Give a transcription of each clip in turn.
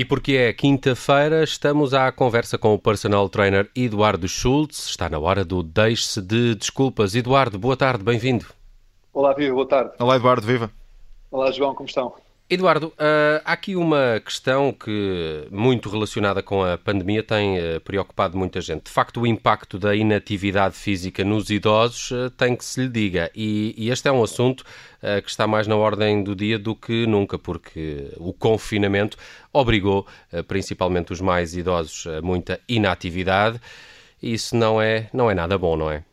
E porque é quinta-feira, estamos à conversa com o personal trainer Eduardo Schultz. Está na hora do Deixe-se de Desculpas. Eduardo, boa tarde, bem-vindo. Olá, Viva, boa tarde. Olá, Eduardo, viva. Olá, João, como estão? Eduardo, uh, há aqui uma questão que, muito relacionada com a pandemia, tem uh, preocupado muita gente. De facto, o impacto da inatividade física nos idosos uh, tem que se lhe diga. E, e este é um assunto que está mais na ordem do dia do que nunca, porque o confinamento obrigou, principalmente os mais idosos, a muita inatividade. E isso não é, não é nada bom, não é?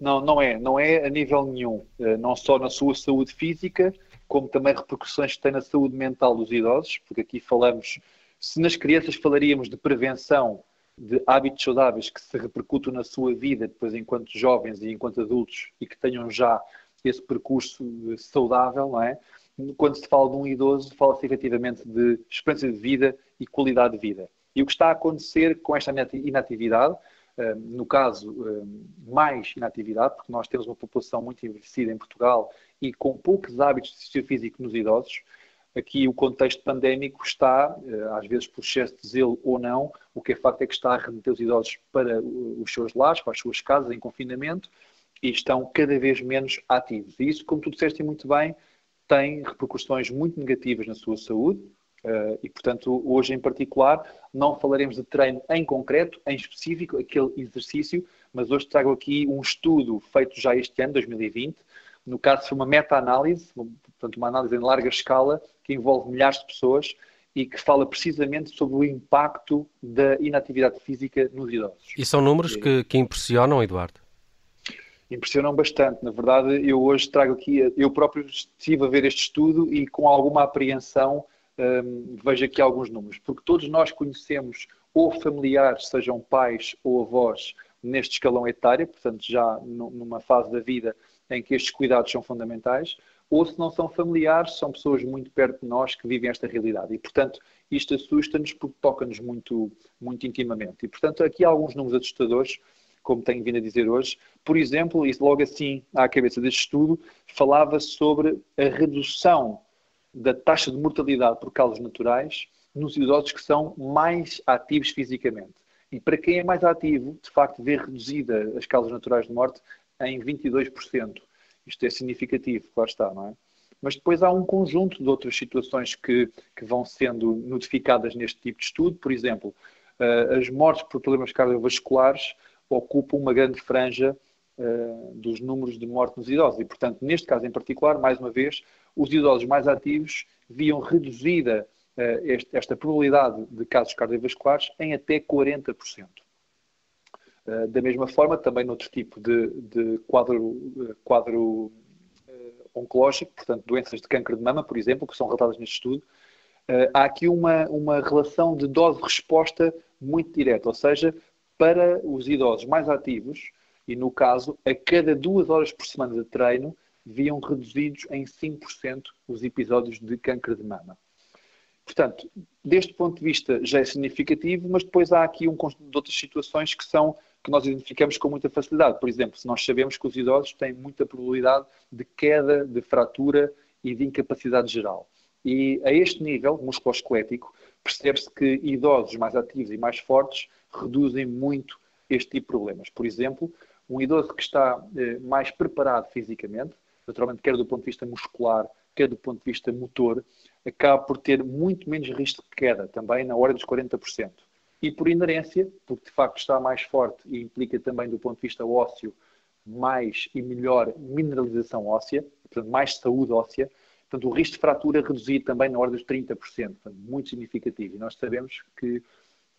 Não, não é. Não é a nível nenhum. Não só na sua saúde física, como também repercussões que tem na saúde mental dos idosos, porque aqui falamos, se nas crianças falaríamos de prevenção de hábitos saudáveis que se repercutam na sua vida depois enquanto jovens e enquanto adultos e que tenham já esse percurso saudável, não é? Quando se fala de um idoso, fala-se efetivamente de experiência de vida e qualidade de vida. E o que está a acontecer com esta inatividade, no caso, mais inatividade, porque nós temos uma população muito envelhecida em Portugal e com poucos hábitos de exercício físico nos idosos, aqui o contexto pandémico está, eh, às vezes por excesso de zelo ou não, o que é facto é que está a remeter os idosos para os seus lares, para as suas casas em confinamento e estão cada vez menos ativos. E isso, como tu disseste muito bem, tem repercussões muito negativas na sua saúde eh, e, portanto, hoje em particular não falaremos de treino em concreto, em específico, aquele exercício, mas hoje trago aqui um estudo feito já este ano, 2020, no caso, foi uma meta-análise, portanto, uma análise em larga escala, que envolve milhares de pessoas e que fala precisamente sobre o impacto da inatividade física nos idosos. E são números que, que impressionam, Eduardo? Impressionam bastante. Na verdade, eu hoje trago aqui, eu próprio estive a ver este estudo e com alguma apreensão hum, vejo aqui alguns números, porque todos nós conhecemos ou familiares, sejam pais ou avós, neste escalão etário, portanto, já numa fase da vida em que estes cuidados são fundamentais, ou se não são familiares, são pessoas muito perto de nós que vivem esta realidade. E, portanto, isto assusta-nos porque toca-nos muito, muito intimamente. E, portanto, aqui há alguns números assustadores, como tenho vindo a dizer hoje. Por exemplo, e logo assim à cabeça deste estudo, falava sobre a redução da taxa de mortalidade por causas naturais nos idosos que são mais ativos fisicamente. E para quem é mais ativo, de facto, vê reduzida as causas naturais de morte em 22%. Isto é significativo, claro está, não é? Mas depois há um conjunto de outras situações que, que vão sendo notificadas neste tipo de estudo. Por exemplo, uh, as mortes por problemas cardiovasculares ocupam uma grande franja uh, dos números de morte nos idosos. E, portanto, neste caso em particular, mais uma vez, os idosos mais ativos viam reduzida uh, este, esta probabilidade de casos cardiovasculares em até 40%. Eh, da mesma forma, também noutro tipo de, de quadro, eh, quadro uh, oncológico, portanto, doenças de câncer de mama, por exemplo, que são relatadas neste estudo, uh, há aqui uma, uma relação de dose-resposta muito direta, ou seja, para os idosos mais ativos, e no caso, a cada duas horas por semana de treino, viam reduzidos em 5% os episódios de câncer de mama. Portanto, deste ponto de vista já é significativo, mas depois há aqui um conjunto de outras situações que são que nós identificamos com muita facilidade. Por exemplo, se nós sabemos que os idosos têm muita probabilidade de queda, de fratura e de incapacidade geral. E a este nível musculoesquelético, percebe-se que idosos mais ativos e mais fortes reduzem muito este tipo de problemas. Por exemplo, um idoso que está eh, mais preparado fisicamente, naturalmente quer do ponto de vista muscular, quer do ponto de vista motor, acaba por ter muito menos risco de queda, também na ordem dos 40% e por inerência, porque de facto está mais forte e implica também do ponto de vista ósseo mais e melhor mineralização óssea, portanto mais saúde óssea, portanto o risco de fratura reduzido também na ordem dos 30%, portanto muito significativo. E nós sabemos que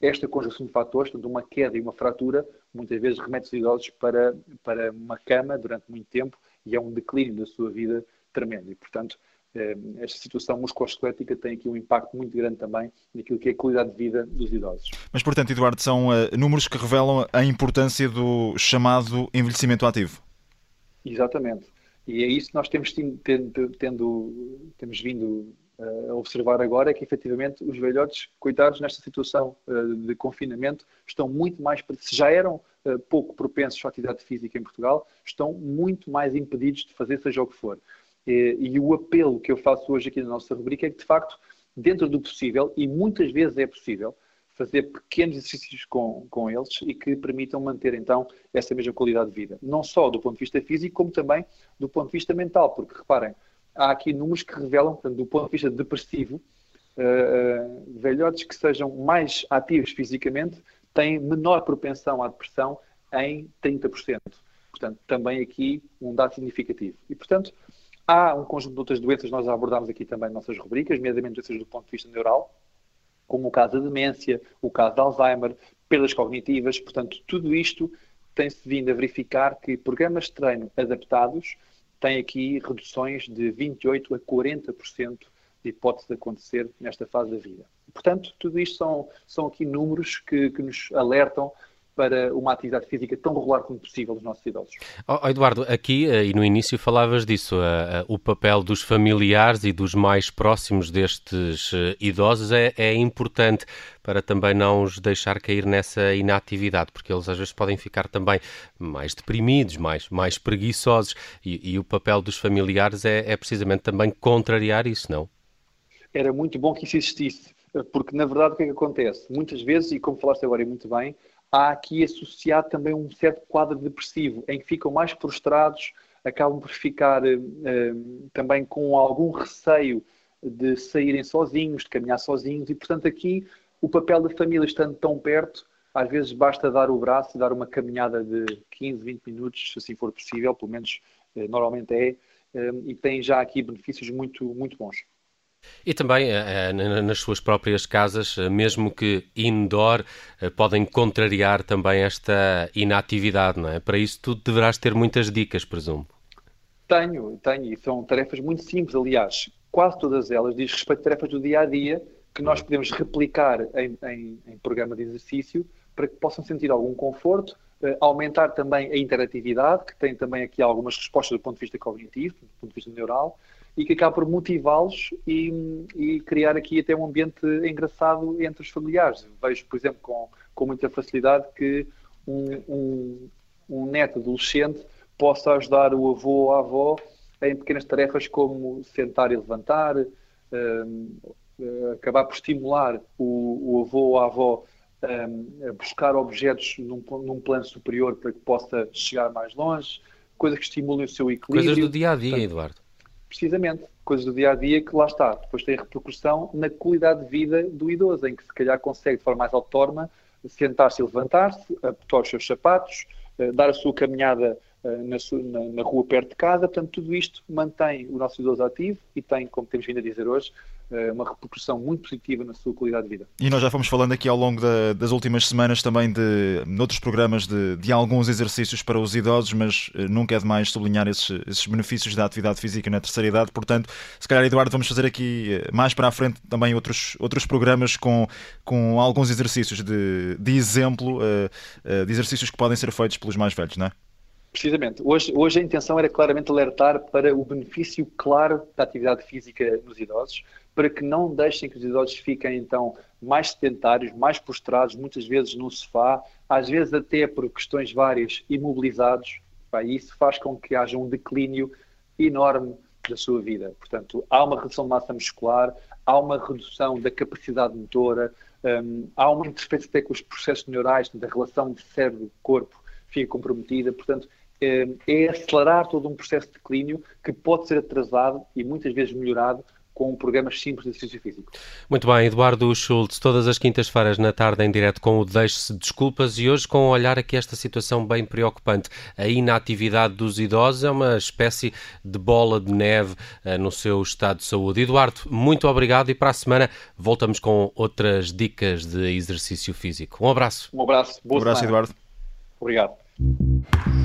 esta conjunção de fatores, portanto uma queda e uma fratura, muitas vezes remete os idosos para, para uma cama durante muito tempo e é um declínio da sua vida tremendo. E, portanto, eh, esta situação musculoesquelética tem aqui um impacto muito grande também naquilo que é a qualidade de vida dos idosos. Mas, portanto, Eduardo, são uh, números que revelam a importância do chamado envelhecimento ativo. Exatamente. E é isso que nós temos, tendo, tendo, temos vindo a observar agora é que, efetivamente, os velhotes, coitados nesta situação de confinamento, estão muito mais, se já eram pouco propensos à atividade física em Portugal, estão muito mais impedidos de fazer seja o que for. E, e o apelo que eu faço hoje aqui na nossa rubrica é que, de facto, dentro do possível, e muitas vezes é possível, fazer pequenos exercícios com, com eles e que permitam manter então essa mesma qualidade de vida. Não só do ponto de vista físico, como também do ponto de vista mental, porque reparem, há aqui números que revelam, portanto, do ponto de vista depressivo, uh, velhotes que sejam mais ativos fisicamente têm menor propensão à depressão em 30%. Portanto, também aqui um dado significativo. E, portanto, há um conjunto de outras doenças nós abordámos aqui também nas nossas rubricas, nomeadamente doenças do ponto de vista neural, como o caso da demência, o caso de Alzheimer, perdas cognitivas. Portanto, tudo isto tem-se vindo a verificar que programas de treino adaptados têm aqui reduções de 28% a 40% de hipótese de acontecer nesta fase da vida. Portanto, tudo isto são, são aqui números que, que nos alertam para uma atividade física tão regular como possível dos nossos idosos. Oh, Eduardo, aqui eh, e no início falavas disso, uh, uh, o papel dos familiares e dos mais próximos destes idosos é, é, importante para também não os deixar cair nessa inatividade, porque eles às vezes podem ficar também mais deprimidos, mais, mais preguiçosos, e, e o papel dos familiares é, é precisamente também contrariar isso, não? Era muito bom que isso existisse, porque na verdade o que é que acontece? Muitas vezes, e como falaste agora e muito bem, há aqui associado também um certo quadro depressivo, em que ficam mais frustrados, acabam por ficar uh, também com algum receio de saírem sozinhos, de caminhar sozinhos, e portanto aqui o papel da família estando tão perto, às vezes basta dar o braço e dar uma caminhada de 15, 20 minutos, se assim for possível, pelo menos uh, normalmente é, e tem já aqui benefícios muito, muito bons. E também eh, eh, nas suas próprias casas, eh, mesmo que indoor, podem contrariar também esta inatividade, não é? Para isso tu deverás ter muitas dicas, presumo. Tenho, tenho, e são tarefas muito simples, aliás, quase todas elas diz respeito a tarefas do dia a dia que nós podemos replicar em, em, em programa de exercício para que possam sentir algum conforto, aumentar também a interatividade, que tem também aqui algumas respostas do ponto de vista cognitivo, do ponto de vista neural, e que acaba por motivá-los e, e, criar aqui até um ambiente engraçado entre os familiares. Vejo, por exemplo, com, com muita facilidade que um, um, um neto adolescente possa ajudar o avô ou a avó em pequenas tarefas como sentar e levantar, um, acabar por estimular o, o avô ou a avó um, a buscar objetos num, num plano superior para que possa chegar mais longe, coisas que estimulem o seu equilíbrio. Coisas do dia a dia, Eduardo precisamente coisas do dia a dia que lá está, depois tem repercussão na qualidade de vida do idoso, em que se calhar consegue de forma mais autónoma sentar-se e levantar-se, apertar os seus sapatos, eh, dar a sua caminhada eh, na, sua, na, rua perto de casa. Portanto, tudo isto mantém o nosso idoso ativo e tem, como temos vindo a dizer hoje, uma repercussão muito positiva na sua qualidade de vida. E nós já fomos falando aqui ao longo da, das últimas semanas também de outros programas de, de, alguns exercícios para os idosos, mas eh, nunca é demais sublinhar esses, esses, benefícios da atividade física na terceira idade. Portanto, se calhar, Eduardo, vamos fazer aqui eh, mais para a frente também outros, outros programas com, com alguns exercícios de, de exemplo, de exercícios que podem ser feitos pelos mais velhos, não é? Precisamente. Hoje, hoje a intenção era claramente alertar para o benefício claro da atividade física nos idosos, para que não deixem que os idosos fiquem então mais sedentários, mais postrados, muitas vezes no sofá, às vezes até por questões várias imobilizados. E isso faz com que haja um declínio enorme da sua vida. Portanto, há uma redução de massa muscular, há uma redução da capacidade motora, um, há uma interferência até com os processos neurais, da relação de cérebro-corpo fica comprometida. Portanto, hum, é acelerar todo um processo de declínio que pode ser atrasado e muitas vezes melhorado com programas simples de exercício físico. Muito bem, Eduardo Schultz, todas as quintas-feiras na tarde em direto com o Deixe-se Desculpas e hoje com um olhar aqui esta situação bem preocupante. A inatividade dos idosos é uma espécie de bola de neve uh, no seu estado de saúde. Eduardo, muito obrigado e para a semana voltamos com outras dicas de exercício físico. Um abraço. Um abraço. Boa um abraço, semana. Eduardo. Obrigado.